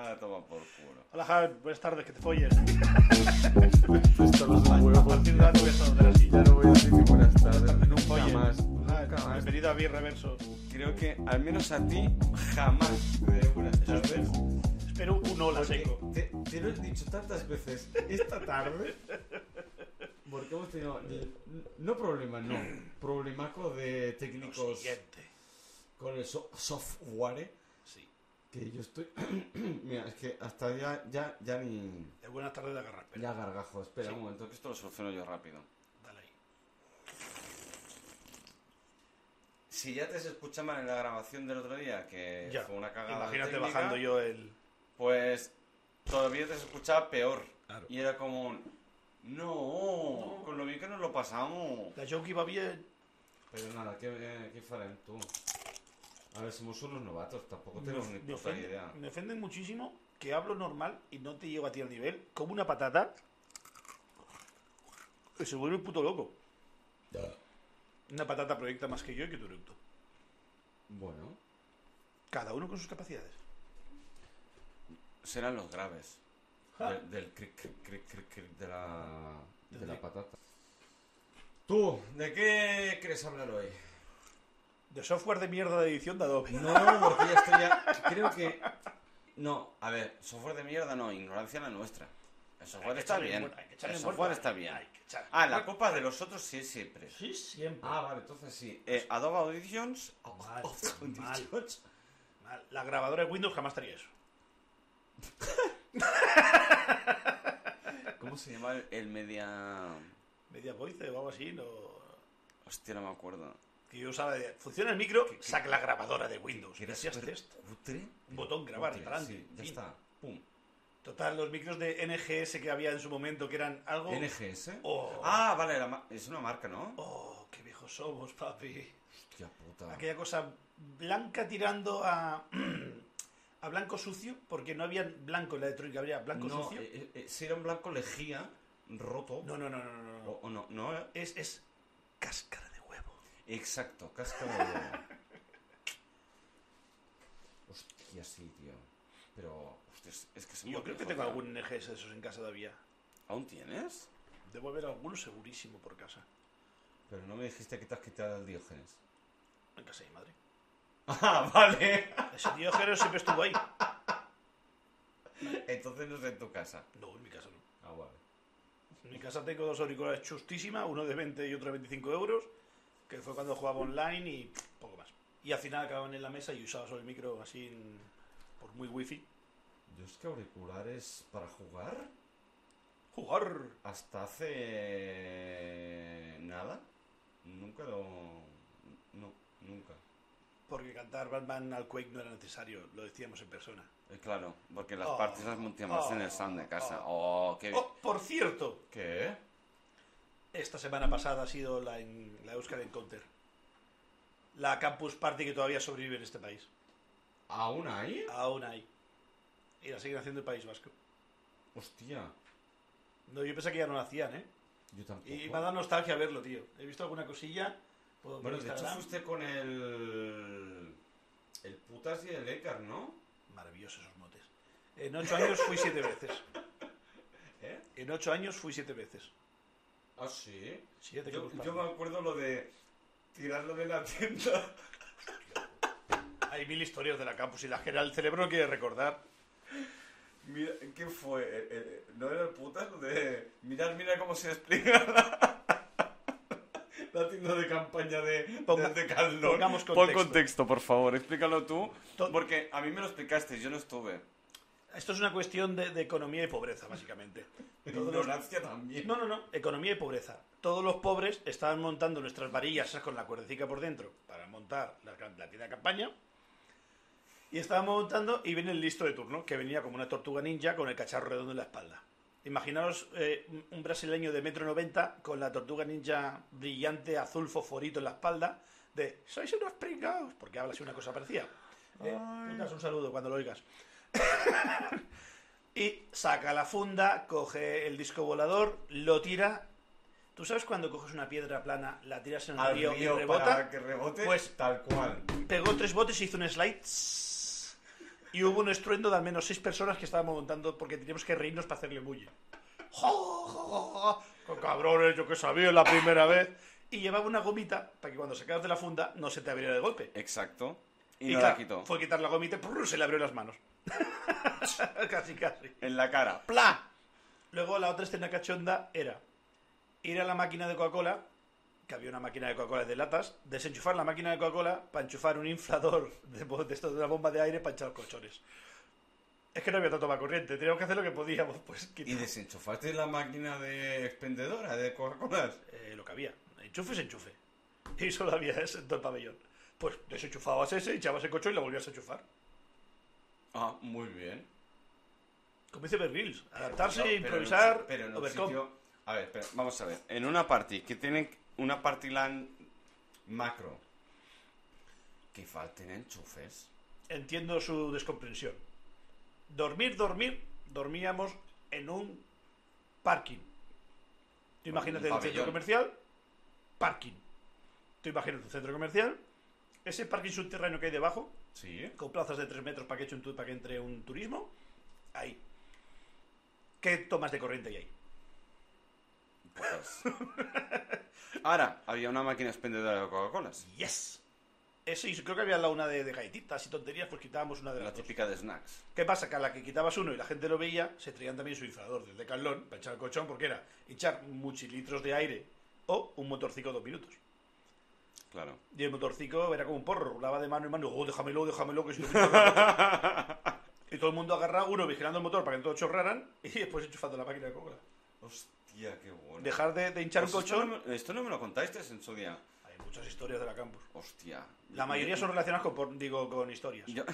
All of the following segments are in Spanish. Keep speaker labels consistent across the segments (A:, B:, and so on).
A: Ah, toma por culo.
B: Hola, Javi, buenas tardes, que te folles.
C: Esto no es un huevo.
B: A partir de ahora te voy a saludar así.
C: Ya no voy a decir ni buenas tardes.
B: Ah. Bienvenido a Bi Reverso.
A: Creo que al menos a ti jamás te diré buenas tardes.
B: Espero un hola
A: Porque
B: seco.
A: Te, te lo he dicho tantas veces esta tarde. Porque hemos tenido. No problemas, no. Problemaco de
B: Lo
A: técnicos
B: siguiente.
A: con el so- software. Que yo estoy. Mira, es que hasta ya, ya, ya ni.
B: De buenas tardes de agarrar. Espera,
A: Ya gargajo. Espera
B: Sí.
A: un momento, que esto lo soluciono yo rápido.
B: dale ahí.
A: Si ya te se escucha mal en la grabación del otro día, que
B: Ya.
A: fue una cagada.
B: Imagínate
A: técnica,
B: bajando yo el.
A: Pues todavía te se escuchaba peor.
B: Claro.
A: Y era como. un, No, con lo bien que nos lo pasamos.
B: La joke iba bien.
A: Pero nada, ¿qué, eh, qué farán tú? A ver, somos unos novatos, tampoco tenemos ni
B: Me,
A: puta
B: ofende,
A: idea.
B: me ofenden muchísimo que hablo normal y no te llego a ti al nivel, como una patata. Que se vuelve un puto loco. Una patata proyecta más que yo y que tu eructo.
A: Bueno,
B: Cada uno con sus capacidades.
A: serán los graves.
B: Ja.
A: Del, del cric, cric, cric, cric, cric de la, de la patata. Tú, ¿de qué quieres hablar hoy?
B: De software de mierda de edición de Adobe.
A: No, porque ya estoy ya. Creo que. No, a ver, software de mierda no, ignorancia la nuestra. El software está bien. El software está bien. Ah, la copa de los otros sí es siempre.
B: Sí, siempre.
A: Ah, vale, entonces sí. Eh, Adobe Auditions.
B: Mal,
A: Auditions.
B: Mal. La grabadora de Windows jamás estaría eso.
A: ¿Cómo se llama el- el media.?
B: Media Voice o algo así, no.
A: Hostia, no me acuerdo.
B: Que yo usaba de. Funciona el micro, saca la grabadora de Windows.
A: Súper
B: test. Un botón, grabar,
A: Cutre,
B: y pa'lante.
A: Sí, ya
B: Fin.
A: está. Pum.
B: Total, los micros de NGS que había en su momento, que eran algo.
A: NGS.
B: Oh.
A: Ah, vale, la es una marca, ¿no?
B: Oh, qué viejos somos, papi.
A: Hostia puta.
B: Aquella cosa blanca tirando a. a blanco sucio, porque no había blanco en la electrónica, había blanco
A: no,
B: sucio.
A: eh, eh, eh, si era un blanco lejía, roto.
B: No, no, no, no, no. no.
A: No, no.
B: Es, es cáscara.
A: Exacto, cáscara de huevo. Hostia, sí, tío. Pero, hostia, es- que se
B: Yo creo que tengo algún NGS de esos en casa todavía.
A: ¿Aún tienes?
B: Debo haber alguno segurísimo por casa.
A: Pero no me dijiste que te has quitado el Diógenes.
B: En casa de mi madre.
A: Ah, vale.
B: Ese Diógenes siempre estuvo ahí.
A: Entonces no es en tu casa.
B: No, en mi casa no.
A: Ah, vale.
B: En mi casa tengo dos auriculares chustísimas, uno de 20 y otro de 25 euros, que fue cuando jugaba online y poco más. Y al final acababan en la mesa y usaba solo el micro así en- por muy wifi.
A: Yo es que auriculares para jugar
B: Jugar.
A: hasta hace nada. Nunca lo... No, nunca.
B: Porque cantar Batman al Quake no era necesario, lo decíamos en persona.
A: Eh, claro, porque las
B: Oh,
A: partes las montábamos en el
B: oh,
A: sound de casa. Oh, qué...
B: Oh, por cierto,
A: ¿Qué?
B: Esta semana pasada ha sido la, en, la Euskal Encounter. La campus party que todavía sobrevive en este país.
A: ¿Aún hay?
B: Aún hay. Y la siguen haciendo el País Vasco.
A: Hostia,
B: No, yo pensé que ya no la hacían, ¿eh?
A: yo tampoco.
B: Y me ha dado nostalgia verlo, tío. He visto alguna cosilla. por
A: Bueno, de hecho fuiste con el... El putas y el Ekar, ¿no?
B: Maravillosos esos motes. En ocho años fui siete veces.
A: ¿Eh?
B: En ocho años fui siete veces.
A: Ah, sí.
B: Siete
A: Yo, me acuerdo lo de tirarlo de la tienda.
B: Hay mil historias de la campus y la que el cerebro no quiere recordar.
A: Mira, ¿qué fue? Eh, eh, ¿No era el putas? De... Mirad, mira cómo se explica la, la tienda de campaña de,
B: Ponga-
A: de
B: pongamos
A: Pon
B: contexto.
A: por favor. Explícalo tú. Porque a mí me lo explicaste, yo no estuve.
B: Esto es una cuestión de, de economía y pobreza, básicamente. Todos los-
A: Ignorancia también.
B: No, no, no. Economía y pobreza. Todos los pobres estaban montando nuestras varillas esas con la cuerdecica por dentro para montar la, la tienda de campaña. Y estábamos montando y viene el listo de turno, que venía como una tortuga ninja con el cacharro redondo en la espalda. Imaginaos eh, un- un brasileño de metro noventa con la tortuga ninja brillante azul fosforito en la espalda de sois unos pringados, porque habla así una cosa parecida. Eh, Lucas, un saludo cuando lo oigas. y saca la funda, coge el disco volador, lo tira. ¿Tú sabes cuando coges una piedra plana, la tiras en el
A: Al
B: río,
A: río
B: y rebota?
A: para que rebote,
B: Pues-
A: tal cual.
B: Pegó tres botes y hizo un slide. Y hubo un estruendo de al menos seis personas que estábamos montando porque teníamos que reírnos para hacerle. Con cabrones, yo que sabía la primera vez. Y llevaba una gomita para que cuando sacabas de la funda no se te abriera de golpe.
A: Exacto. Y,
B: Y,
A: no
B: claro,
A: la quitó.
B: fue quitar la gomita y ¡prr! se le abrió las manos. casi, casi.
A: En la cara.
B: ¡Pla! Luego la otra escena cachonda era ir a la máquina de Coca-Cola, que había una máquina de Coca-Cola de latas, desenchufar la máquina de Coca-Cola para enchufar un inflador de, de esto de una bomba de aire para echar colchones. Es que no había tanto más corriente, teníamos que hacer lo que podíamos, pues
A: ¿Y
B: quitar-
A: desenchufaste la máquina de expendedora de Coca-Cola?
B: eh, lo que había. Enchufe es enchufe. Y solo había ese en todo el pabellón. Pues desenchufabas ese, echabas el colchón y lo volvías a enchufar.
A: Ah, muy bien.
B: Como dice Bear Grylls, adaptarse,
A: No, pero en un-
B: improvisar,
A: pero en un
B: overcome.
A: sitio- A ver, pero vamos a ver. En una party que tienen una party LAN macro que falten enchufes.
B: entiendo su descomprensión. Dormir, dormir, dormíamos en un parking. Tú imagínate
A: Un
B: un centro comercial, parking. Tú imagínate un centro comercial, ese parking subterráneo que hay debajo,
A: Sí.
B: con plazas de 3 metros para que, eche un para que entre un turismo, ahí. ¿Qué tomas de corriente hay ahí?
A: Pocas. Ahora, había una máquina expendedora de Coca-Colas.
B: ¡Yes! Ese, y creo que había la una de, de galletitas y tonterías, pues quitábamos una de
A: La
B: las dos.
A: típica de snacks.
B: ¿Qué pasa? Que a la que quitabas uno y la gente lo veía, se traían también su inflador del decalón para echar el colchón, porque era echar muchilitros de aire o un motorcico dos minutos.
A: Claro.
B: Y el motorcico era como un porro, rolaba de mano en mano, oh, déjamelo, déjamelo, que si no me toca". Y todo el mundo agarraba uno vigilando el motor para que no todos chorraran y después enchufando la máquina de coca.
A: Hostia, qué bueno.
B: Dejar de, de hinchar
A: Pues
B: un
A: esto,
B: colchón.
A: no me, esto no me lo contaste en su día.
B: Hay muchas historias de la campus.
A: Hostia.
B: La mayoría son relacionadas con, digo, con historias.
A: yo-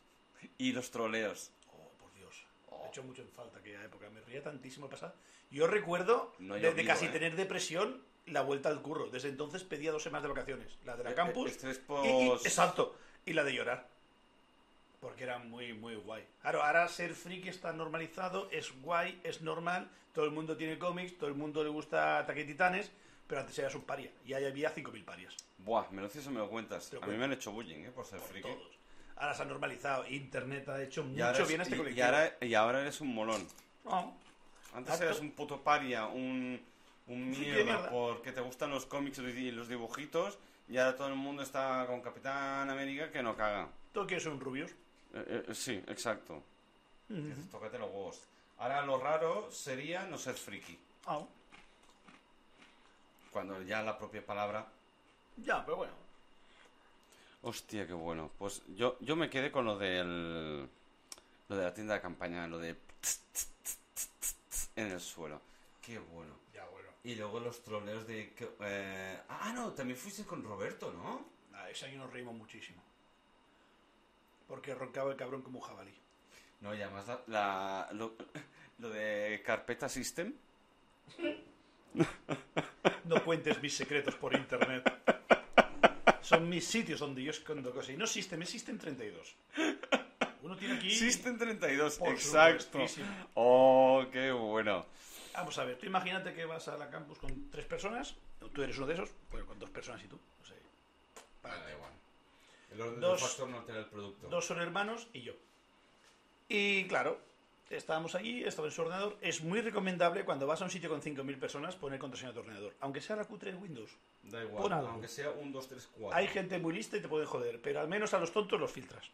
A: y los troleos.
B: Oh, por Dios. Me he hecho mucho en falta aquella época. Me ría tantísimo pasar. Yo recuerdo
A: No
B: de, de casi
A: ¿eh?
B: tener depresión la vuelta al curro. Desde entonces pedía dos semanas de vacaciones. La de la
A: Eh,
B: campus.
A: eh,
B: y- exacto. Y la de llorar. Porque era muy, muy guay. Claro, ahora ser friki está normalizado, es guay, es normal. Todo el mundo tiene cómics, todo el mundo le gusta Ataque Titanes. Pero antes eras un paria. Y ahí había 5.000 parias.
A: Buah, me lo dices o me lo cuentas.
B: Lo
A: a mí me han hecho bullying, ¿eh? Por ser
B: Por
A: friki.
B: todos. Ahora se ha normalizado. Internet ha hecho mucho
A: ahora, es-
B: bien a este
A: y
B: colectivo.
A: ahora- y ahora eres un molón.
B: No.
A: Antes eras un puto paria, un, mierda, porque te gustan los cómics y los dibujitos, y ahora todo el mundo está con Capitán América que no caga.
B: Todo quiere ser un rubios.
A: Eh, eh, sí, exacto. Dices, tócate los huevos. Ahora lo raro sería no ser friki.
B: Ah,
A: Cuando ya la propia palabra...
B: ya, pero bueno.
A: Hostia, qué bueno. Pues yo, yo me quedé con lo del... Lo de la tienda de campaña, lo de... En el suelo. Qué bueno.
B: Ya, bueno.
A: Y luego los troleos de... eh, Ah, no, también fuiste con Roberto, ¿no?
B: Ah, ese año nos reímos muchísimo. Porque roncaba el cabrón como un jabalí.
A: No, y además la, la- lo, lo de Carpeta System.
B: No cuentes mis secretos por internet. Son mis sitios donde yo escondo cosas. Y no System, es System 32. Uno tiene aquí...
A: System 32,
B: Por
A: exacto. Oh, qué bueno.
B: Vamos a ver, tú imagínate que vas a la campus con tres personas. Tú eres uno de esos. Bueno, con dos personas y tú. No sé.
A: Vale, da igual. El orden
B: Dos-
A: del factor no altera el producto.
B: Dos son hermanos y yo. Y claro, estábamos allí, estaba en su ordenador. Es muy recomendable cuando vas a un sitio con 5.000 personas poner contraseña de tu ordenador. Aunque sea la Q3 de Windows.
A: Da igual,
B: Pon algo.
A: aunque sea un 2, 3, 4.
B: Hay gente muy lista y te pueden joder, pero al menos a los tontos los filtras.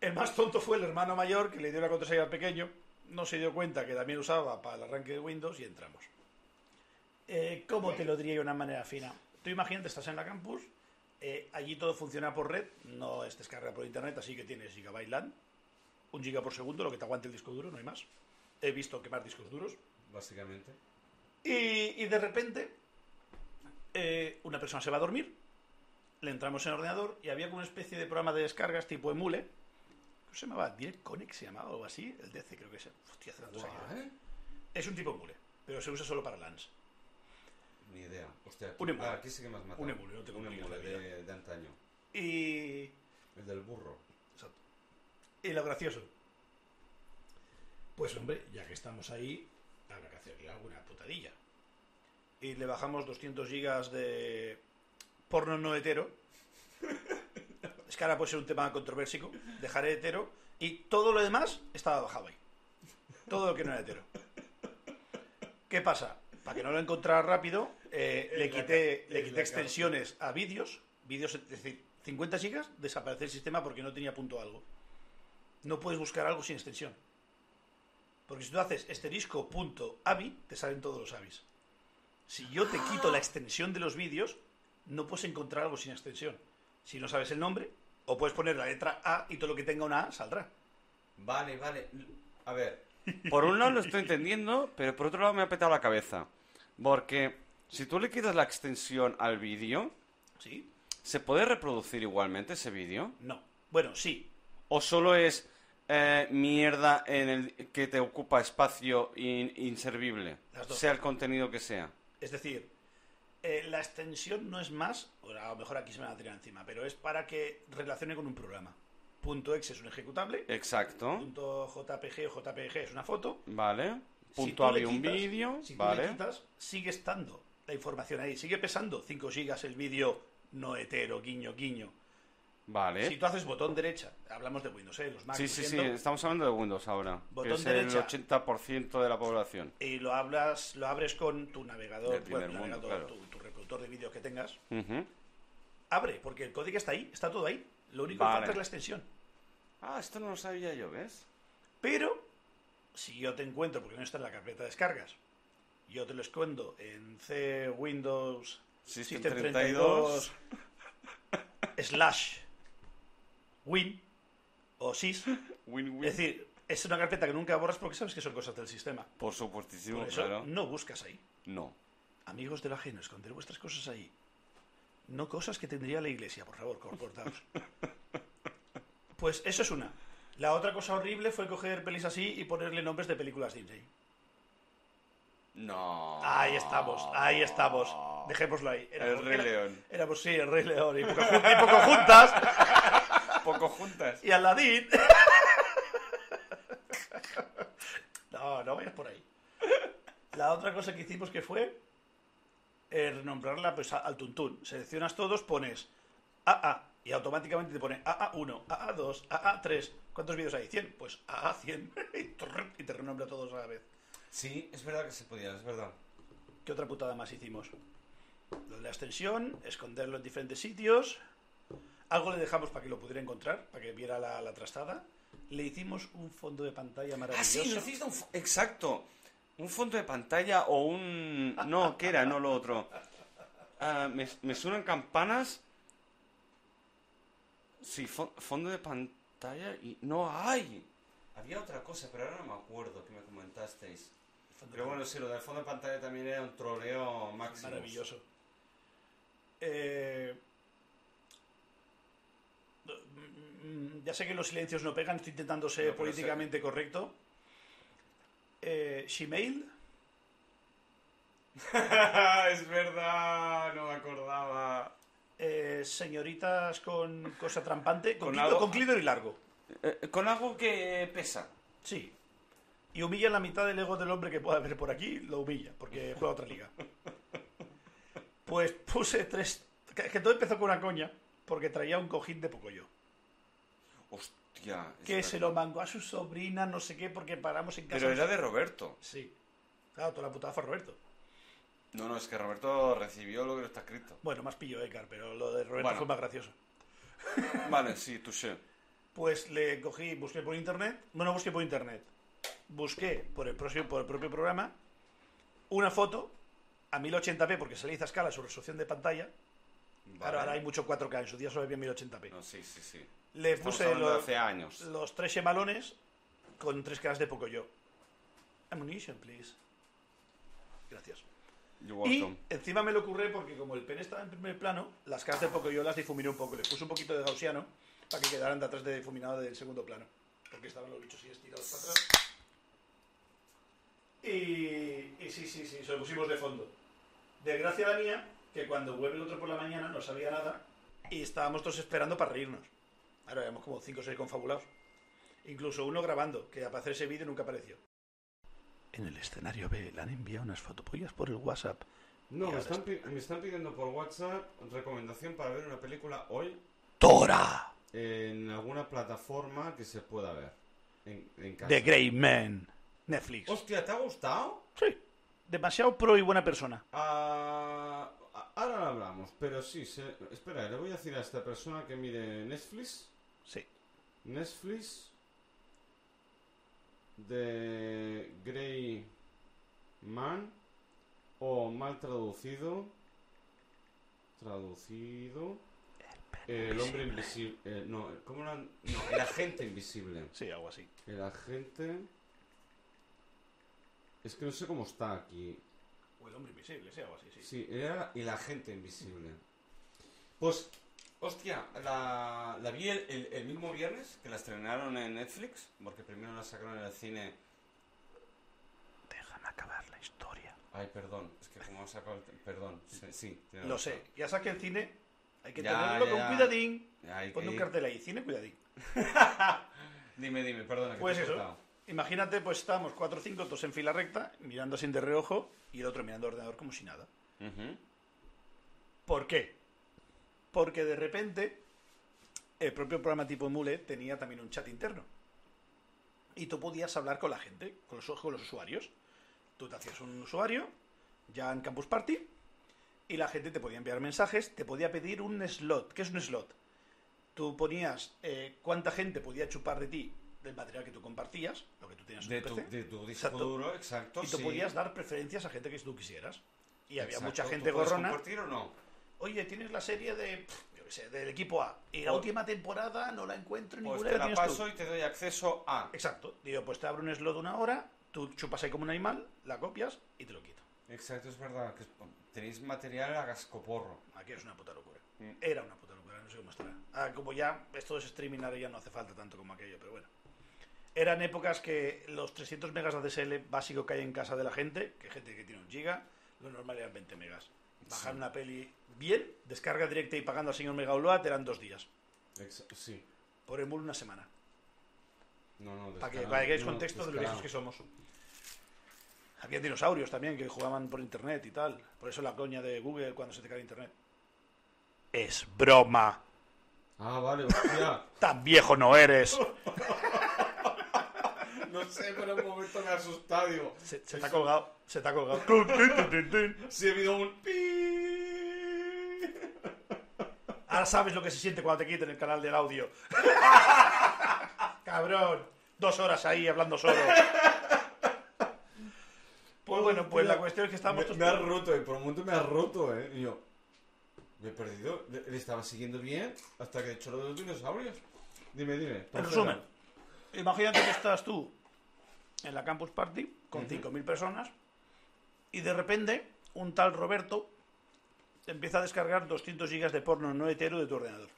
B: El más tonto fue el hermano mayor que le dio la contraseña al pequeño. No se dio cuenta que también usaba para el arranque de Windows y entramos. Eh, ¿Cómo te lo diría de una manera fina? Tú imagínate, estás en la campus, eh, allí todo funciona por red, no es descarga por internet, así que tienes gigabyte LAN, un giga por segundo, lo que te aguante el disco duro, no hay más. He visto quemar discos duros.
A: Básicamente.
B: Y, y de repente, eh, una persona se va a dormir, le entramos en el ordenador y había como una especie de programa de descargas tipo Emule. ¿Cómo se llamaba? Direct Connect se llamaba o algo así. El DC creo que es. Hostia, hace tantos años.
A: ¿eh?
B: Es un tipo Emule, pero se usa solo para LANs.
A: Ni idea. Hostia,
B: Un emule.
A: ah, aquí sí que me has matado.
B: Un emule, no te
A: Un emule de, de antaño.
B: Y.
A: El del burro.
B: Y lo gracioso. Pues hombre, ya que estamos ahí, habrá que hacerle alguna putadilla. Y le bajamos 200 gigas de porno no hetero. Es que ahora puede ser un tema controversico. Dejaré hetero. Y todo lo demás estaba bajado ahí. Todo lo que no era hetero. ¿Qué pasa? Para que no lo encontrara rápido, eh, le quité, le quité extensiones a vídeos. Vídeos, es decir, 50 gigas, desaparece el sistema porque no tenía punto algo. No puedes buscar algo sin extensión. Porque si tú haces esterisco.avi, te salen todos los avis. Si yo te quito la extensión de los vídeos, no puedes encontrar algo sin extensión. Si no sabes el nombre, o puedes poner la letra A y todo lo que tenga una A saldrá.
A: Vale, vale. A ver. Por un lado lo estoy entendiendo, pero por otro lado me ha petado la cabeza. Porque si tú le quitas la extensión al vídeo,
B: ¿Sí?
A: ¿se puede reproducir igualmente ese vídeo?
B: No. Bueno, sí.
A: ¿O solo es eh, mierda en el que te ocupa espacio in- inservible? Sea el contenido que sea.
B: Es decir, eh, la extensión no es más, o a lo mejor aquí se me va a tirar encima, pero es para que relacione con un programa. Punto .exe es un ejecutable,
A: Exacto.
B: punto .jpg o JPG es una foto.
A: Vale.
B: Si
A: Punto había un vídeo.
B: Si
A: vale.
B: quitas, sigue estando la información ahí, sigue pesando 5 gigas el vídeo no hetero, guiño, guiño.
A: Vale.
B: Si tú haces botón derecha, hablamos de Windows, ¿eh? los Mac,
A: Sí, sí, sí, estamos hablando de Windows ahora.
B: Botón
A: que es
B: derecha.
A: el 80% de la población.
B: y lo hablas, lo abres con tu navegador, bueno,
A: mundo,
B: navegador,
A: claro.
B: tu, tu reproductor de vídeo que tengas, abre, porque el código está ahí, está todo ahí. Lo único que falta es la extensión.
A: Ah, esto no lo sabía yo, ¿ves?
B: Pero, si yo te encuentro, porque no está en la carpeta de descargas, yo te lo escondo en C Windows
A: System
B: System
A: 32.
B: 32 slash win o sys.
A: Win, win.
B: Es decir, es una carpeta que nunca borras porque sabes que son cosas del sistema.
A: Por supuestísimo,
B: Por eso
A: claro.
B: no buscas ahí.
A: No.
B: Amigos del ajeno, esconder vuestras cosas ahí. No cosas que tendría la iglesia, por favor, comportaos. Pues eso es una. La otra cosa horrible fue coger pelis así y ponerle nombres de películas Disney.
A: No.
B: Ahí estamos, ahí estamos. Dejémoslo ahí.
A: El Rey
B: era-
A: León.
B: Éramos, sí, el Rey León. Y poco, y poco juntas.
A: Poco juntas.
B: Y Aladdin. No, no vayas por ahí. La otra cosa que hicimos que fue eh, renombrarla pues, al tuntún. Seleccionas todos, pones AA y automáticamente te pone AA1, AA2, AA3. ¿Cuántos vídeos hay? ¿100? Pues AA100 y te renombra todos a la vez.
A: Sí, es verdad que se podía, es verdad.
B: ¿Qué otra putada más hicimos? Lo de la extensión, esconderlo en diferentes sitios. Algo le dejamos para que lo pudiera encontrar, para que viera la, la trastada. Le hicimos un fondo de pantalla
A: Ah,
B: maravilloso.
A: sí, necesito un... fo- Exacto. Un fondo de pantalla o un... No, ¿qué era? No lo otro. Ah, me, me suenan campanas. Sí, fo- fondo de pantalla y... No hay. Había otra cosa, pero ahora no me acuerdo que me comentasteis. Pero bueno, sí, lo del fondo de pantalla también era un troleo máximo.
B: Maravilloso. Eh, Ya sé que los silencios no pegan, estoy intentando ser
A: No,
B: políticamente correcto. Eh, Gmail,
A: es verdad, no me acordaba.
B: eh, señoritas con cosa trampante, con,
A: Con algo-
B: con clítoris largo.
A: Eh, con algo que pesa.
B: Sí. Y humilla la mitad del ego del hombre que pueda haber por aquí, lo humilla, porque juega otra liga. Pues puse tres. Que todo empezó con una coña, porque traía un cojín de Pocoyo.
A: Hostia.
B: Que se lo mangó a su sobrina, no sé qué, porque paramos en casa.
A: Pero era de Roberto.
B: Sí. Claro, toda la putada fue Roberto.
A: No, no, es que Roberto recibió lo que no está escrito.
B: Bueno, más pillo Ekar, pero lo de Roberto
A: Bueno.
B: fue más gracioso.
A: Vale, sí, touché.
B: Pues le cogí, busqué por internet. Bueno, busqué por internet. Busqué por el, propio, por el propio programa una foto a 1080p, porque se le hizo a escala su resolución de pantalla.
A: Vale.
B: Ahora, ahora hay mucho 4K, en su día solo había 1080p.
A: No, sí, sí, sí.
B: Le
A: Estamos
B: puse los,
A: hace años.
B: los tres gemalones con tres caras de Pocoyo. Ammunition, please. Gracias. Y encima me lo ocurre porque como el pene estaba en primer plano, las caras de Pocoyo las difuminé un poco. Le puse un poquito de gaussiano para que quedaran de atrás de difuminado del segundo plano. Porque estaban los bichos así estirados para atrás. Y, y sí, sí, sí, se lo pusimos de fondo. Desgracia la mía, que cuando vuelve el otro por la mañana no sabía nada y estábamos todos esperando para reírnos. Ahora éramos como 5 o 6 confabulados. Incluso uno grabando, que para hacer ese vídeo nunca apareció. En el escenario B le han enviado unas fotopollas por el WhatsApp.
A: No, me están, me están pidiendo por WhatsApp recomendación para ver una película hoy.
B: ¡Tora!
A: en alguna plataforma que se pueda ver. En, en casa.
B: The Grey Man. Netflix.
A: Hostia, ¿te ha gustado?
B: Sí. Demasiado pro y buena persona.
A: Ah, ahora lo hablamos, pero sí, se- espera, le voy a decir a esta persona que mire Netflix.
B: Sí.
A: Netflix de Grey Man o mal traducido traducido el hombre invisible eh, no cómo han- no el agente invisible
B: Sí, algo así.
A: el agente es que no sé cómo está aquí
B: O el hombre invisible, sí, algo así, sí.
A: Sí, era el agente invisible. Pues, hostia, la, la vi el, el- el mismo viernes que la estrenaron en Netflix, porque primero la sacaron en el cine.
B: Déjame acabar la historia.
A: Ay, perdón, es que como ha sacado el... Perdón, sí, sí, tiene
B: Lo
A: razón.
B: sé. Ya sabes que el cine hay que
A: Ya,
B: tenerlo con
A: ya.
B: cuidadín.
A: Ay,
B: Pon un cartel ahí, cine, cuidadín.
A: Dime, dime, perdona. que
B: Pues
A: te he
B: eso.
A: cortado.
B: Imagínate, pues estamos cuatro o cinco, todos en fila recta, mirando así de reojo, y el otro mirando ordenador como si nada. ¿Por qué? Porque de repente el propio programa tipo Mule tenía también un chat interno. Y tú podías hablar con la gente, con los, con los usuarios. Tú te hacías un usuario, ya en Campus Party, y la gente te podía enviar mensajes, te podía pedir un slot. ¿Qué es un slot? Tú ponías eh, cuánta gente podía chupar de ti del material que tú compartías, lo que tú tenías en
A: De,
B: tu PC,
A: de tu disco
B: Exacto.
A: duro, exacto.
B: y tú
A: sí.
B: podías dar preferencias a gente que tú quisieras. Y había
A: Exacto.
B: mucha
A: ¿Tú
B: gente
A: puedes
B: gorrona.
A: compartir o no?
B: Oye, tienes la serie de, yo qué sé, del equipo A. Y la
A: O-
B: última temporada no la encuentro en
A: Pues
B: ninguna
A: te
B: la tú.
A: paso y te doy acceso a...
B: Exacto. Digo, pues te abro un slot de una hora, tú chupas ahí como un animal, la copias y te lo quito.
A: Exacto, es verdad, que tenéis material a gascoporro.
B: Aquí es una puta locura.
A: Mm.
B: Era una puta locura, no sé cómo estará. Ah, como ya esto es streaming, ahora ya no hace falta tanto como aquello, pero bueno. Eran épocas que los 300 megas de ADSL básico que hay en casa de la gente, que gente que tiene un giga, lo normal eran 20 megas. Bajar
A: Sí.
B: una peli bien, descarga directa y pagando al señor Mega Upload eran dos días.
A: Ex- sí.
B: Por emul una semana.
A: No, no,
B: Para que
A: descarado,
B: para que hagáis
A: no,
B: contexto de lo viejos que somos. Había dinosaurios también que jugaban por internet y tal. Por eso la coña de Google cuando se te cae internet. Es broma.
A: Ah, vale, hostia.
B: Tan viejo no eres.
A: No sé, pero en un momento me ha asustado, digo.
B: Se, se ha colgado. Se ha colgado.
A: Si ha habido un pi.
B: Ahora sabes lo que se siente cuando te quiten el canal del audio. Cabrón. Dos horas ahí hablando solo. Pues bueno, pues la cuestión es que estábamos
A: Me, me ha roto, eh, por un momento me ha roto, eh. Y yo. Me he perdido. Le, le estaba siguiendo bien hasta que he hecho lo de los dinosaurios. Dime, dime.
B: En resumen, imagínate que estás tú en la Campus Party con 5.000 personas y de repente un tal Roberto empieza a descargar 200 gigas de porno no hetero de tu ordenador.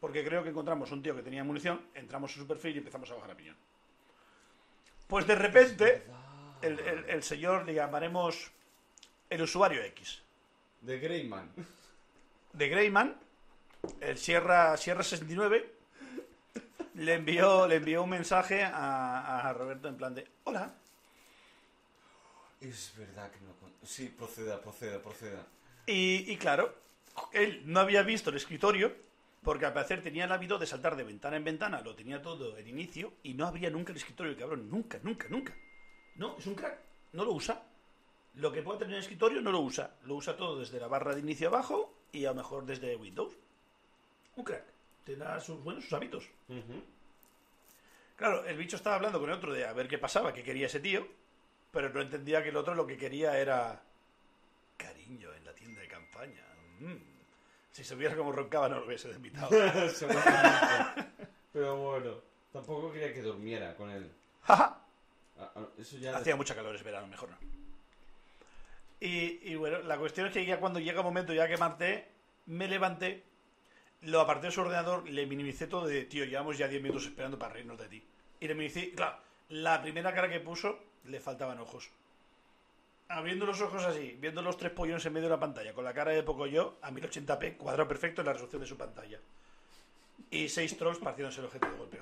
B: Porque creo que encontramos un tío que tenía munición, entramos en su perfil y empezamos a bajar a piñón. Pues de repente, el, el- el señor, le llamaremos el usuario X
A: De Greyman.
B: de Greyman, el Sierra, Sierra 69, le envió, le envió un mensaje a, a Roberto en plan de, hola,
A: Es verdad que no. Sí, proceda, proceda, proceda.
B: Y, y claro, él no había visto el escritorio, porque al parecer tenía el hábito de saltar de ventana en ventana, lo tenía todo en inicio, y no abría nunca el escritorio, el cabrón, nunca, nunca, nunca. No, es un crack, no lo usa. Lo que pueda tener en el escritorio no lo usa, lo usa todo desde la barra de inicio abajo y a lo mejor desde Windows. Un crack, tendrá sus, bueno, sus hábitos. Claro, el bicho estaba hablando con el otro de a ver qué pasaba, qué quería ese tío, pero no entendía que el otro lo que quería era cariño en la tienda de campaña. Mm. Si se viera como roncaba no lo hubiese invitado.
A: Pero bueno, tampoco quería que durmiera con él. Ah, ah, Eso ya.
B: Hacía mucha calor ese verano, mejor no. Y, y bueno, la cuestión es que ya cuando llega el momento ya que marté, me levanté, lo aparté de su ordenador, le minimicé todo de, tío, llevamos ya 10 minutos esperando para reírnos de ti. Y le minimicé, claro, la primera cara que puso, le faltaban ojos. Abriendo los ojos así, viendo los tres pollones en medio de la pantalla, con la cara de poco yo, a 1080p, cuadrado perfecto en la resolución de su pantalla. Y seis trolls partiéndose el ojete de golpe.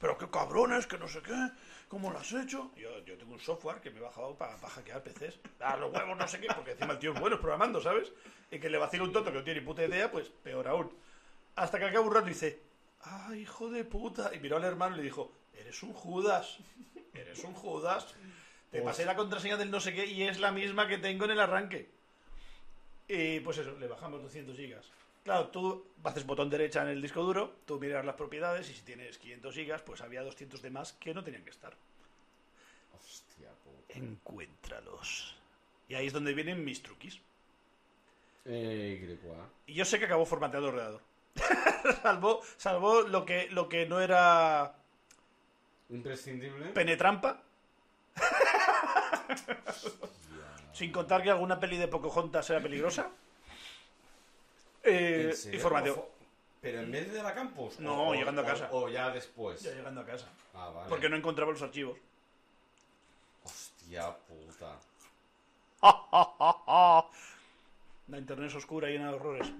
B: Pero qué cabrones, que no sé qué. ¿Cómo lo has hecho? Yo, yo tengo un software que me he bajado para hackear PCs. A los huevos, no sé qué, porque encima el tío es bueno programando, ¿sabes? Y que le vacila un tonto que no tiene ni puta idea, pues peor aún. Hasta que acaba un rato y dice, ¡ay, hijo de puta! Y miró al hermano y le dijo, eres un Judas. Eres un Judas. Te pasé la contraseña del no sé qué y es la misma que tengo en el arranque. Y pues eso, le bajamos 200 gigas. Claro, tú haces botón derecha en el disco duro, tú miras las propiedades y si tienes 500 gigas, pues había 200 de más que no tenían que estar.
D: Hostia puta.
B: Encuéntralos. Y ahí es donde vienen mis truquis.
A: Eh.
B: Y yo sé que acabó formateando el ordenador. salvo, salvo lo que, lo que no era
A: Imprescindible.
B: penetrampa. Sin contar que alguna peli de Pocahontas era peligrosa. Eh,
D: ¿Pero en vez de la campus?
B: No,
D: O-
B: llegando a casa.
D: O, ya después.
B: Ya llegando a casa.
D: Ah, vale.
B: Porque no encontraba los archivos.
D: Hostia puta.
B: La internet es oscura y llena de horrores.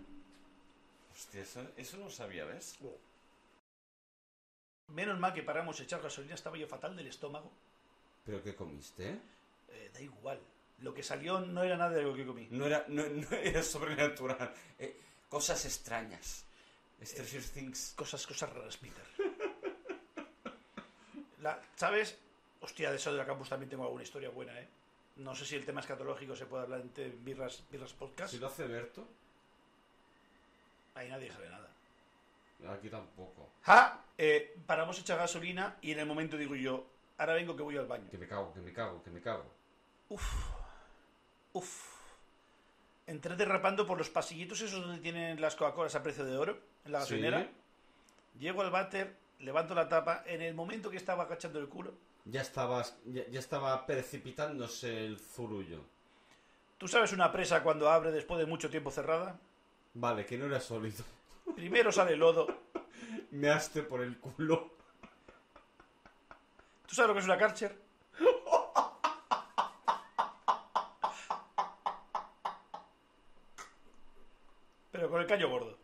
D: Hostia, eso, eso no sabía, ¿ves?
B: Menos mal que paramos de echar gasolina, estaba yo fatal del estómago.
A: ¿Pero qué comiste?
B: Eh, da igual. Lo que salió no era nada de lo que comí.
D: No era, no, no era sobrenatural. Eh, cosas extrañas. Stranger Things.
B: Cosas, cosas raras, Peter. La- ¿Sabes? Hostia, de eso de la campus también tengo alguna historia buena, ¿eh? No sé si el tema escatológico se puede hablar en Birras, Birras Podcast.
A: Si lo hace Berto,
B: Ahí nadie sabe nada.
A: aquí tampoco.
B: ¡Ja! Eh, paramos de echar gasolina y en el momento digo yo, ahora vengo que voy al baño.
A: Que me cago, que me cago, que me cago.
B: Uf. Entré derrapando por los pasillitos esos donde tienen las Coca-Colas a precio de oro, en la
A: Sí.
B: gasolinera. Llego al váter, levanto la tapa. En el momento que estaba agachando el culo,
A: Ya estabas, ya, ya estaba precipitándose el zurullo.
B: ¿tú sabes una presa cuando abre después de mucho tiempo cerrada?
A: Vale, que no era sólido.
B: Primero sale lodo.
A: Me haste por el culo.
B: ¿Tú sabes lo que es una Karcher? Pero con el caño gordo.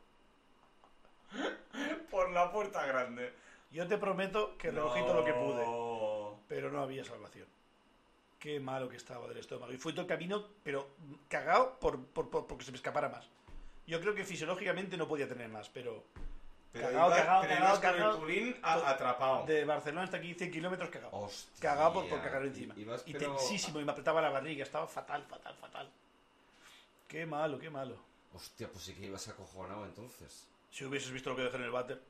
D: Por la puerta grande.
B: Yo te prometo que todo lo que pude.
D: No.
B: pero no había salvación. Qué malo que estaba del estómago. Y fui todo el camino, pero cagado por, por, por- porque se me escapara más. Yo creo que fisiológicamente no podía tener más, pero
D: Pero
B: Cagao,
D: ibas-
B: cagao,
D: pero
B: cagao,
D: ibas con el atrapado.
B: de Barcelona hasta aquí 100 kilómetros cagado.
D: Hostia.
B: Cagado por, por cagar encima.
A: Y- ibas,
B: y
A: pero-
B: tensísimo, y me apretaba la barriga. Estaba fatal, fatal, fatal. Qué malo, qué malo.
A: Hostia, pues sí que ibas acojonado entonces.
B: Si hubieses visto lo que dejé en el váter.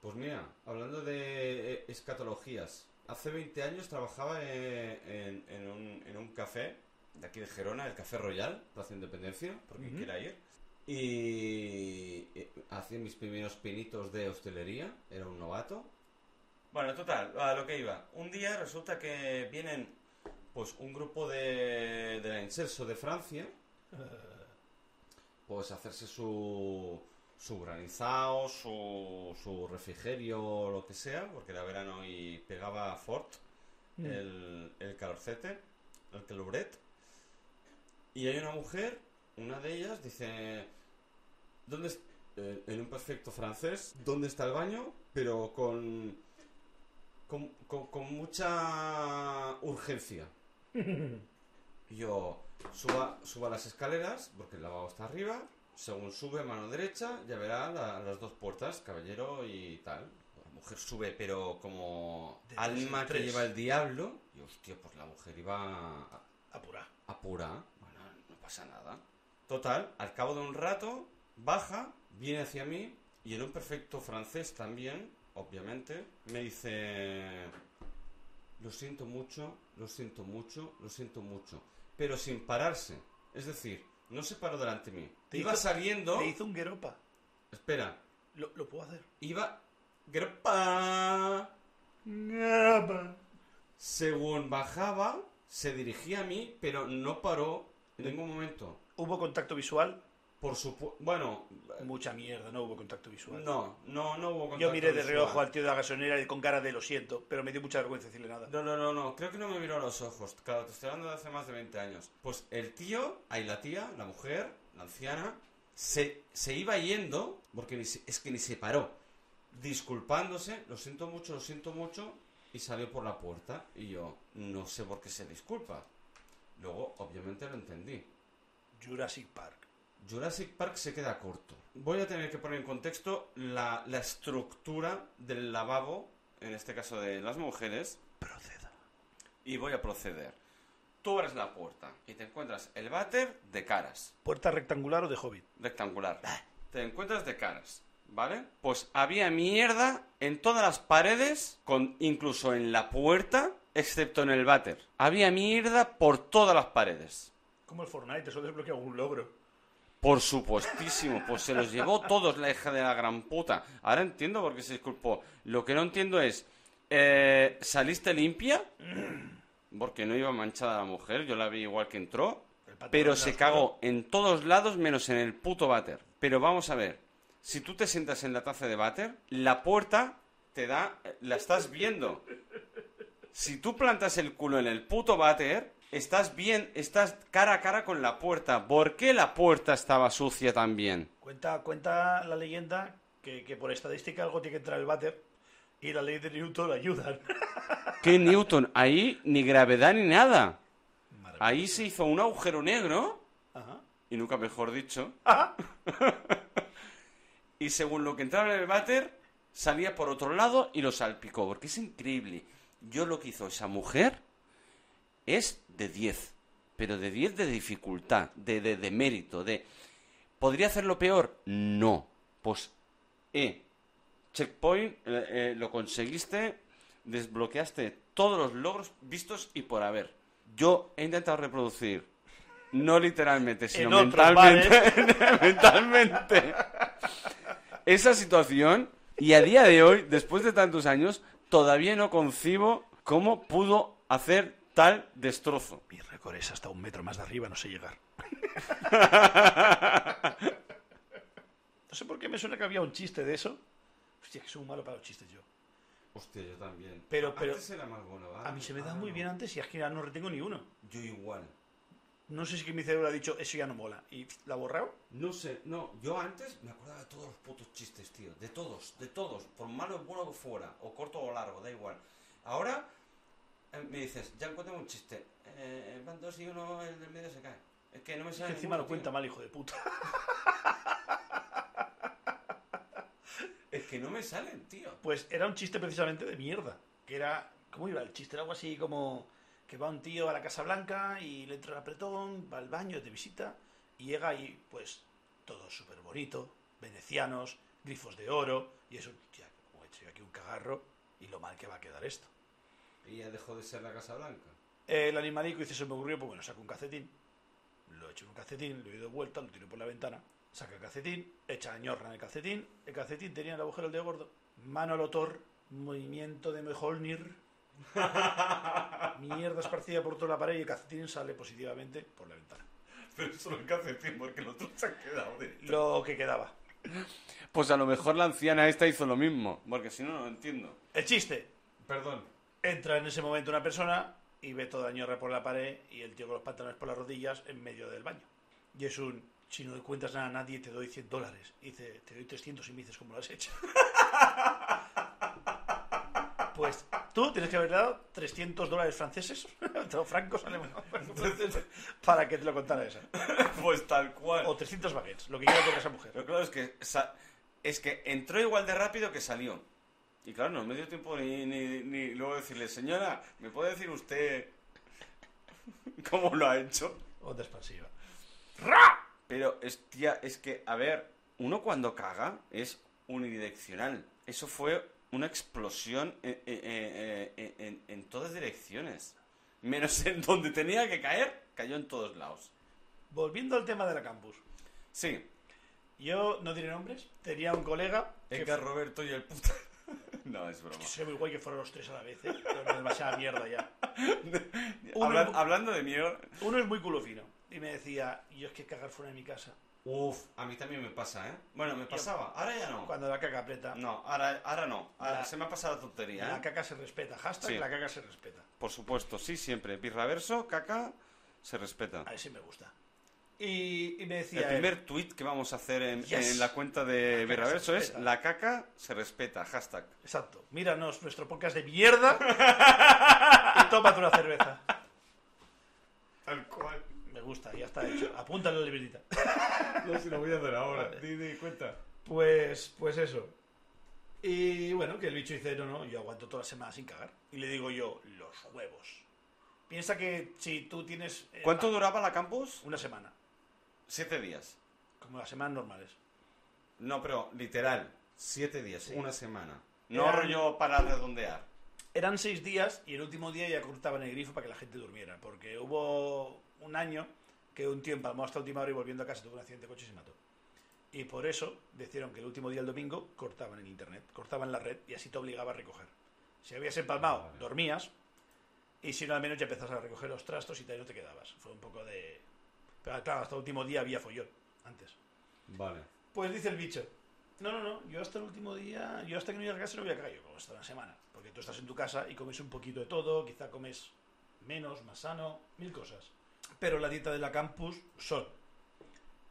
A: Pues mira, hablando de eh, escatologías, hace 20 años trabajaba eh, en, en un, en un café de aquí de Gerona, el Café Royal, Plaza Independencia, porque
B: Ujú.
A: quiera ir. Y eh, hacía mis primeros pinitos de hostelería, era un novato.
D: Bueno, total, a lo que iba. Un día resulta que vienen
A: Pues un grupo de, de la Inserso de Francia, pues hacerse su, su granizado, su, su refrigerio, lo que sea, porque era verano y pegaba fort el, el calorcete, el caluret. Y hay una mujer, una de ellas, dice, ¿dónde eh, en un perfecto francés, ¿dónde está el baño? Pero con, con, con- con mucha urgencia. Yo suba, suba las escaleras, porque el lavabo está arriba. Según sube mano derecha, ya verá la- las dos puertas, caballero y tal. La mujer sube, pero como
B: De tres en
A: alma que
B: tres.
A: lleva el diablo. Y hostia, pues la mujer iba a-
B: Apura.
A: apura. Bueno, no pasa nada. Total, al cabo de un rato, baja, viene hacia mí y en un perfecto francés también, obviamente, me dice, lo siento mucho, lo siento mucho, lo siento mucho, pero sin pararse. Es decir, no se paró delante de mí.
B: Te
A: iba
B: hizo-
A: saliendo...
B: Te hizo un gueropa.
A: Espera,
B: Lo, lo puedo hacer.
A: iba... Grepa.
B: Gueropa.
A: Según bajaba, se dirigía a mí, pero no paró en ningún momento.
B: ¿Hubo contacto visual?
A: Por supuesto... Bueno,
B: Mucha mierda, no hubo contacto visual.
A: no, no, no hubo contacto
B: Yo miré de
A: visual.
B: reojo al tío de la gasolinera y con cara de lo siento, pero me dio mucha vergüenza decirle nada.
A: No, no, no, no, creo que no me miró a los ojos. Claro, te estoy hablando de hace más de 20 años. Pues el tío, ahí la tía, la mujer, la anciana, se, se iba yendo, porque ni se- es que ni se paró, disculpándose, lo siento mucho, lo siento mucho, y salió por la puerta. Y yo, no sé por qué se disculpa. Luego, obviamente, lo entendí.
B: Jurassic Park.
A: Jurassic Park se queda corto. Voy a tener que poner en contexto la, la estructura del lavabo, en este caso de las mujeres,
B: Proceda.
A: y voy a proceder. Tú abres la puerta y te encuentras el váter de caras,
B: ¿Puerta rectangular o de hobbit?
A: rectangular. Te encuentras de caras, ¿vale? Pues había mierda en todas las paredes, con, incluso en la puerta, excepto en el váter. Había mierda por todas las paredes.
B: Como el Fortnite, eso desbloquea un logro.
A: Por supuestísimo, pues se los llevó todos la hija de la gran puta. Ahora entiendo por qué se disculpó. Lo que no entiendo es, eh, ¿saliste limpia? Porque no iba manchada la mujer, yo la vi igual que entró. Pero se cagó en todos lados menos en el puto váter. Pero vamos a ver, si tú te sientas en la taza de váter, la puerta te da, la estás viendo. Si tú plantas el culo en el puto váter, estás bien, estás cara a cara con la puerta. ¿Por qué la puerta estaba sucia también?
B: Cuenta, cuenta la leyenda que, que por estadística algo tiene que entrar el váter y la ley de Newton lo ayudan.
A: ¿Qué Newton? Ahí ni gravedad ni nada. Ahí se hizo un agujero negro,
B: Ajá.
A: y nunca mejor dicho,
B: Ajá.
A: y según lo que entraba en el váter, salía por otro lado y lo salpicó, porque es increíble. Yo lo que hizo esa mujer es de 10, pero de 10 de dificultad, de, de, de mérito, de... ¿Podría hacerlo peor? No. Pues, eh, checkpoint, eh, eh, lo conseguiste, desbloqueaste todos los logros vistos y por haber. Yo he intentado reproducir, no literalmente, sino
B: En
A: mentalmente, mentalmente, esa situación y a día de hoy, después de tantos años, todavía no concibo cómo pudo hacer tal destrozo.
B: Mi récord es hasta un metro más de arriba, no sé llegar. no sé por qué me suena que había un chiste de eso. Hostia, que soy muy malo para los chistes yo.
A: Hostia, yo también.
B: Pero- pero-
A: Antes era más bueno, ¿vale?
B: A mí se me da
A: Ahora
B: muy
A: no.
B: bien antes y es que ya no retengo ni uno.
A: Yo igual.
B: No sé si que mi cerebro ha dicho, eso ya no mola. Y la ha borrado.
A: No sé, no, yo antes me acordaba de todos los putos chistes, tío. De todos, de todos. Por malo o bueno que fuera. O corto o largo, da igual. Ahora me dices, ya encontré un chiste. Eh, van dos y uno, el del medio se cae. Es que no me
B: Es
A: sale
B: que encima
A: ninguno,
B: lo cuenta
A: tío.
B: mal, hijo de puta.
A: Es que no me salen, tío.
B: Pues era un chiste precisamente de mierda. Que era. ¿Cómo iba el chiste? Era algo así como. Que va un tío a la Casa Blanca y le entra el apretón, va al baño de visita y llega y, pues, todo súper bonito, venecianos, grifos de oro, y eso, ya, como he hecho yo aquí un cagarro, y lo mal que va a quedar esto.
A: Y ya dejó de ser la Casa Blanca.
B: El animalico dice, se me ocurrió, pues bueno, saco un cacetín, lo echo en un cacetín, lo he ido de vuelta, lo tiro por la ventana, saca el cacetín, echa ñorra en el cacetín, el cacetín tenía el agujero del dedo gordo, mano al otor, movimiento de Mjolnir, mierda esparcida por toda la pared y el cacetín sale positivamente por la ventana.
A: Pero solo el calcetín, porque el otro se ha quedado de...
B: Lo que quedaba.
A: Pues a lo mejor la anciana esta hizo lo mismo, porque si no, no lo entiendo.
B: El chiste,
A: Perdón.
B: Entra en ese momento una persona y ve toda la ñorra por la pared y el tío con los pantalones por las rodillas en medio del baño. Y es un, si no le cuentas nada a nadie, te doy 100 dólares. Y dice, te doy 300 y me dices cómo lo has hecho. Pues tú tienes que haber dado 300 dólares franceses, francos alemanes, para que te lo contara esa.
A: Pues tal cual.
B: O 300 baguettes, lo que quiera con esa mujer.
A: Pero claro, es que, es que entró igual de rápido que salió. Y claro, no me dio tiempo ni, ni, ni luego decirle, señora, ¿me puede decir usted cómo lo ha hecho?
B: Onda expansiva.
A: Pero, es, tía, es que, a ver, uno cuando caga es unidireccional. Eso fue una explosión en, en- en- todas direcciones. Menos en donde tenía que caer, cayó en todos lados.
B: Volviendo al tema de la campus.
A: Sí,
B: Yo no diré nombres, tenía un colega que
A: Edgar Roberto y el puta. No, es broma.
B: Que sería muy guay que fueran los tres a la vez, ¿eh? Pero demasiada mierda ya.
A: Hablando de mierda.
B: uno es muy culo fino. Y me decía, yo es que cagar fuera de mi casa.
A: Uf, a mí también me pasa, ¿eh? Bueno, me pasaba. Ahora ya no.
B: Cuando la caca aprieta.
A: No, ahora, ahora no. Ahora
B: La-
A: se me ha pasado la tontería,
B: La
A: ¿eh?
B: caca se respeta. Hashtag
A: Sí.
B: la caca se respeta.
A: Por supuesto, sí, siempre. Birraverso, caca, se respeta.
B: A ese me gusta. Y, y me decía...
A: El
B: él,
A: primer tweet que vamos a hacer en,
B: Yes.
A: en la cuenta de
B: La caca
A: Berraverso
B: se
A: es
B: respeta.
A: La caca se respeta, hashtag.
B: Exacto. Míranos nuestro podcast de mierda y tómate una cerveza.
C: Tal cual.
B: Me gusta, ya está hecho. Apúntalo en la libretita.
C: No sé si lo voy a hacer ahora.
B: Vale.
C: Di, di, cuenta.
B: Pues, pues eso. Y bueno, que el bicho dice, no, no, yo aguanto toda la semana sin cagar. Y le digo yo, los huevos. Piensa que si tú tienes... eh,
A: ¿Cuánto
B: la-
A: duraba la campus?
B: Una semana.
A: Siete días.
B: Como las semanas normales.
A: No, pero
C: Literal. Siete días,
B: Sí.
C: una semana.
A: no
B: Eran-
A: rollo para redondear.
B: Eran seis días y el último día ya cortaban el grifo para que la gente durmiera. Porque hubo un año que un tío empalmó hasta última hora y volviendo a casa tuvo un accidente de coche y se mató. Y por eso decidieron que el último día, el domingo, cortaban el internet, cortaban la red y así te obligaba a recoger. Si habías empalmado, dormías y si no, al menos ya empezabas a recoger los trastos y te- no te quedabas. Fue un poco de... Pero claro, hasta el último día había follón, antes.
C: Vale.
B: Pues dice el bicho, no, no, no, yo hasta el último día, yo hasta que no llegue a casa no voy a cagar, yo como hasta una semana. Porque tú estás en tu casa y comes un poquito de todo, quizá comes menos, más sano, mil cosas. Pero la dieta de la campus son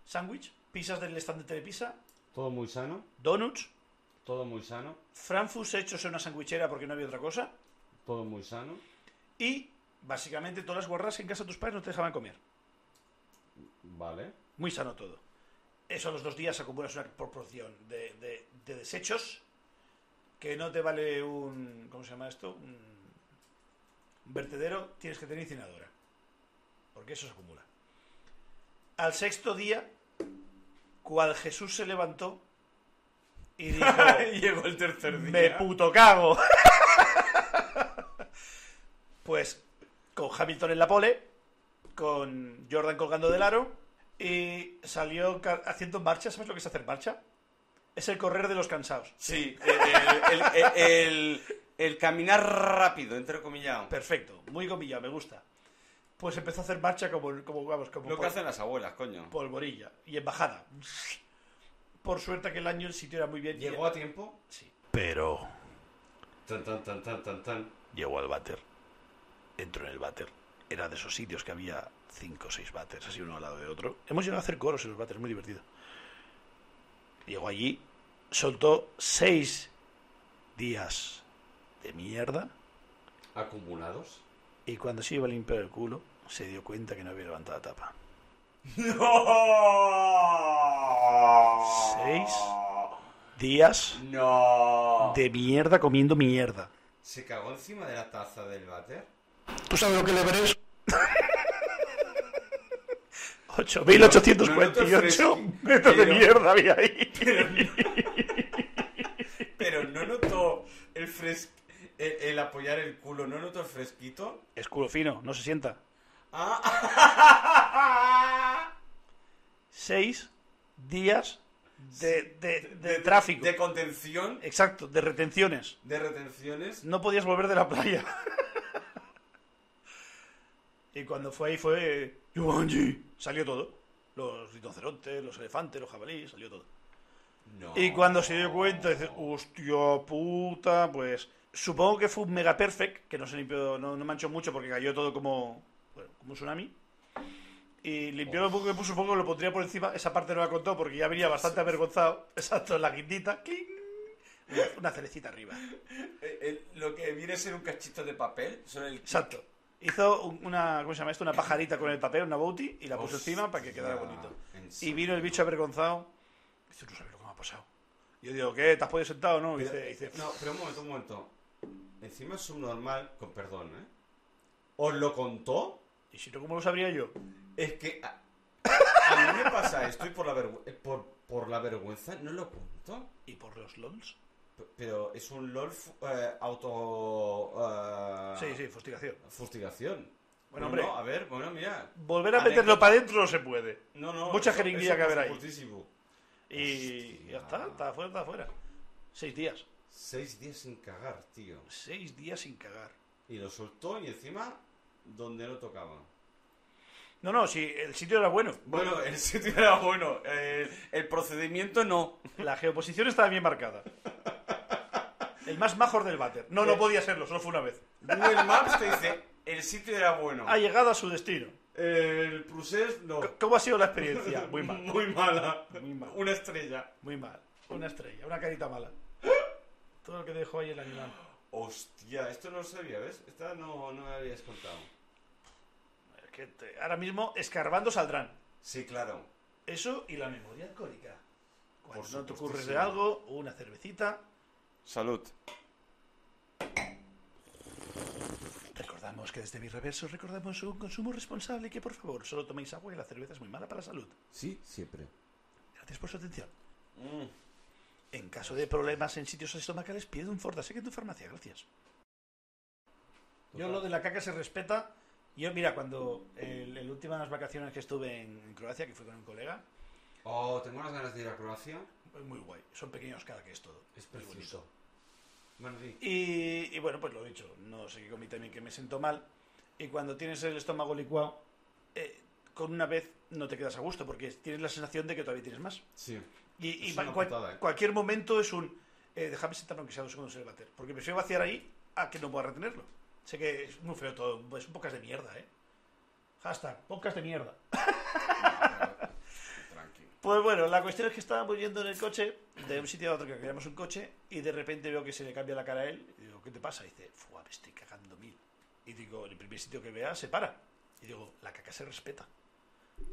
B: sándwich, pizzas del stand de Telepisa,
C: Todo muy sano.
B: donuts,
C: Todo muy sano.
B: frankfurts hechos en una sandwichera porque no había otra cosa,
C: Todo muy sano.
B: y básicamente todas las guardas que en casa de tus padres no te dejaban comer.
C: Vale.
B: Muy sano todo. Eso a los dos días acumulas una proporción de, de- de desechos que no te vale un. ¿Cómo se llama esto? Un, vertedero, tienes que tener incineradora. Porque eso se acumula. Al sexto día, cual Jesús se levantó y dijo:
A: Llegó el tercer
B: ¡Me puto cago! pues con Hamilton en la pole, con Jordan colgando del aro y salió haciendo marcha. ¿Sabes lo que es hacer marcha? Es el correr de los cansados.
A: Sí, el, el- el- el- el caminar rápido, entrecomillado.
B: Perfecto, muy comillado, me gusta. Pues empezó a hacer marcha como, como vamos, como
A: Lo que hacen las abuelas, coño.
B: polvorilla y en bajada. Por suerte aquel año el sitio era muy bien.
C: ¿Llegó a tiempo?
B: Sí.
E: Pero
C: Tan, tan, tan, tan, tan, tan.
E: llegó al váter. Entró en el váter. Era de esos sitios que había cinco o seis váteres, así uno al lado de otro.
B: Hemos llegado a hacer coros en los váteres, muy divertido. Llegó allí, soltó seis días de mierda
C: Acumulados.
B: y cuando se iba a limpiar el culo se dio cuenta que no había levantado la tapa. Seis días
C: No.
B: de mierda comiendo mierda.
C: ¿Se cagó encima de la taza del váter?
E: ¿Tú sabes lo que le veréis?
B: 8.848 metros de mierda había ahí.
C: Pero no notó el fres... El, el apoyar el culo, ¿no notó el fresquito?
B: Es culo fino, no se sienta.
C: Ah.
B: Seis días de, de- de tráfico.
C: De contención,
B: Exacto, de retenciones.
C: de retenciones.
B: No podías volver de la playa. Y cuando fue ahí fue... Yumanji. Salió todo. Los rinocerontes, los elefantes, los jabalíes, salió todo.
C: No.
B: Y cuando se dio cuenta, dice, hostia puta, pues... Supongo que fue un mega perfect, que no se limpió, no, no manchó mucho porque cayó todo como, bueno, como un tsunami. Y limpió lo poco que puso, supongo que lo pondría por encima. Esa parte no la contó porque ya venía bastante avergonzado. Exacto, la guindita. cling, una, cerecita arriba.
C: Eh, eh, lo que viene a ser un cachito de papel, solo el...
B: Exacto. Hizo un- una, ¿cómo se llama esto? Una pajarita con el papel, una bouti, y la puso
C: Hostia,
B: encima para que quedara bonito. Y vino el bicho avergonzado. Dice, ¿tú sabes lo que me ha pasado? Yo digo, ¿qué? ¿Te has podido sentado o no? Y dice, dice,
C: no, pero un momento, un momento. Encima es subnormal, con perdón, ¿eh? ¿Os lo contó?
B: ¿y si no, cómo lo sabría yo?
C: Es que a, a mí me pasa esto y por la, eh, por, por la vergüenza no lo cuento.
B: ¿Y por los LOLs?
C: Pero es un LOL eh, auto... eh,
B: Sí, sí, fustigación.
C: Fustigación.
B: Bueno, hombre.
C: a ver, bueno, mira.
B: Volver a meterlo para adentro no se puede.
C: No, no.
B: Mucha jeringuilla que haber ahí. Y
C: Hostia.
B: ya está, está afuera, está afuera. Seis días.
C: Seis días sin cagar, tío.
B: Seis días sin cagar.
C: Y lo soltó y encima donde no tocaba.
B: No, no, si el sitio era bueno.
A: Bueno, el sitio era bueno. El, el procedimiento no.
B: La geoposición estaba bien marcada. El más major del váter. No, no podía serlo, solo fue una vez.
A: Google Maps te dice, el sitio era bueno.
B: Ha llegado a su destino.
A: El Prusés no.
B: C- ¿Cómo ha sido la experiencia? Muy mal.
A: Muy mala.
B: Muy mal.
A: Una estrella.
B: Muy mal. Una estrella, una carita mala. Todo lo que dejó ahí el animal.
A: Hostia, esto no lo sabía, ¿ves? Esta no, no me habías contado.
B: Es que te- ahora mismo escarbando saldrán.
A: Sí, claro.
B: Eso y la memoria alcohólica. Cuando
A: Por
B: no te ocurres
A: supuestísimo.
B: de algo, una cervecita.
F: Salud.
B: Recordamos que desde mi reverso recordamos un consumo responsable y que por favor solo toméis agua y la cerveza es muy mala para la salud.
A: Sí, siempre.
B: Gracias por su atención.
A: Mm.
B: En caso de problemas en sitios estomacales, pide un Fortasec en tu farmacia. Gracias. Yo lo de la caca se respeta. Yo, mira, cuando el, el últimas vacaciones que estuve en, en Croacia, que fui con un colega,
A: Oh, tengo unas ganas de ir a Croacia.
B: fue muy guay. Son pequeños cada que es todo.
A: Es
B: Muy
A: precioso. Bueno.
B: Y, y bueno, pues lo he dicho. No sé qué comí también que me siento mal. Y cuando tienes el estómago licuado, eh, con una vez no te quedas a gusto porque tienes la sensación de que todavía tienes más.
A: Sí.
B: Y, cual-
A: putada, ¿eh?
B: cualquier momento es un. eh, déjame sentarme aunque sea dos segundos en el váter. Porque prefiero vaciar ahí a que no pueda retenerlo. Sé que es muy feo todo. Es un podcast de mierda, ¿eh? Hashtag, podcast de mierda. Pues bueno, la cuestión es que estábamos yendo en el coche, de un sitio a otro que queríamos un coche, y de repente veo que se le cambia la cara a él. Y digo, ¿qué te pasa? Y dice, me estoy cagando mil. Y digo, en el primer sitio que vea, se para. Y digo, la caca se respeta.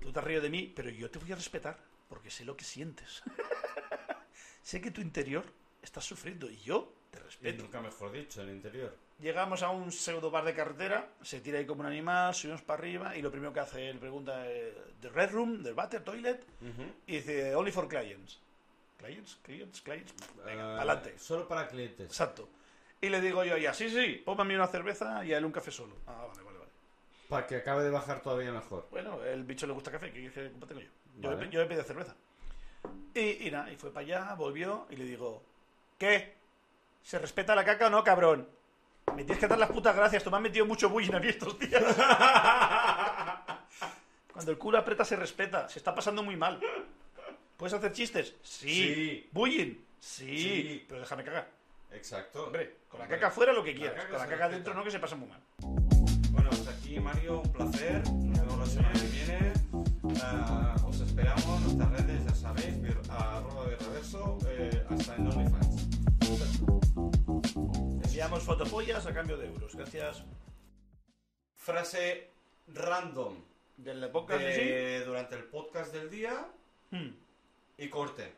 B: Tú te río de mí, pero yo te voy a respetar, porque sé lo que sientes. sé que tu interior estás sufriendo, y yo te
A: Y
B: respeto.
A: nunca mejor dicho, el interior.
B: Llegamos a un pseudo bar de carretera, se tira ahí como un animal, subimos para arriba, y lo primero que hace, él pregunta, eh, ¿the red room, the water, toilet? Y dice, only for clients. ¿Clients? ¿Clients? ¿Clients? Venga,
A: Eh,
B: adelante.
A: Solo para clientes.
B: Exacto. Y le digo yo ya, sí, sí, ponme a mí una cerveza y a él un café solo. Ah, vale, vale, vale.
A: Para que acabe de bajar todavía mejor.
B: Bueno, el bicho le gusta café, ¿qué, qué culpa tengo yo? Yo,
A: Vale.
B: yo pedido cerveza. Y, y nada, y fue para allá, volvió y le digo, ¿qué? ¿Se respeta la caca o no, cabrón? Me tienes que dar las putas gracias, tú me has metido mucho bullying a mí estos días. Cuando el culo aprieta se respeta, se está pasando muy mal. ¿Puedes hacer chistes? Sí.
A: Sí.
B: ¿Bullying? Sí.
A: Sí.
B: Pero déjame cagar.
A: Exacto.
B: Hombre, con la caca fuera lo que
A: La
B: quieras.
A: caca
B: con la caca
A: respeta.
B: dentro no, que se pasa muy mal.
A: Bueno, hasta aquí Mario, un placer. Nos vemos la semana que viene. Ah, os esperamos en nuestras redes, ya sabéis, arroba de reverso, eh, hasta en OnlyFans.
B: Enviamos fotopollas a cambio de euros. Gracias.
A: Frase random
B: Del podcast sí.
A: de- durante el podcast del día
B: Hmm.
A: y corte.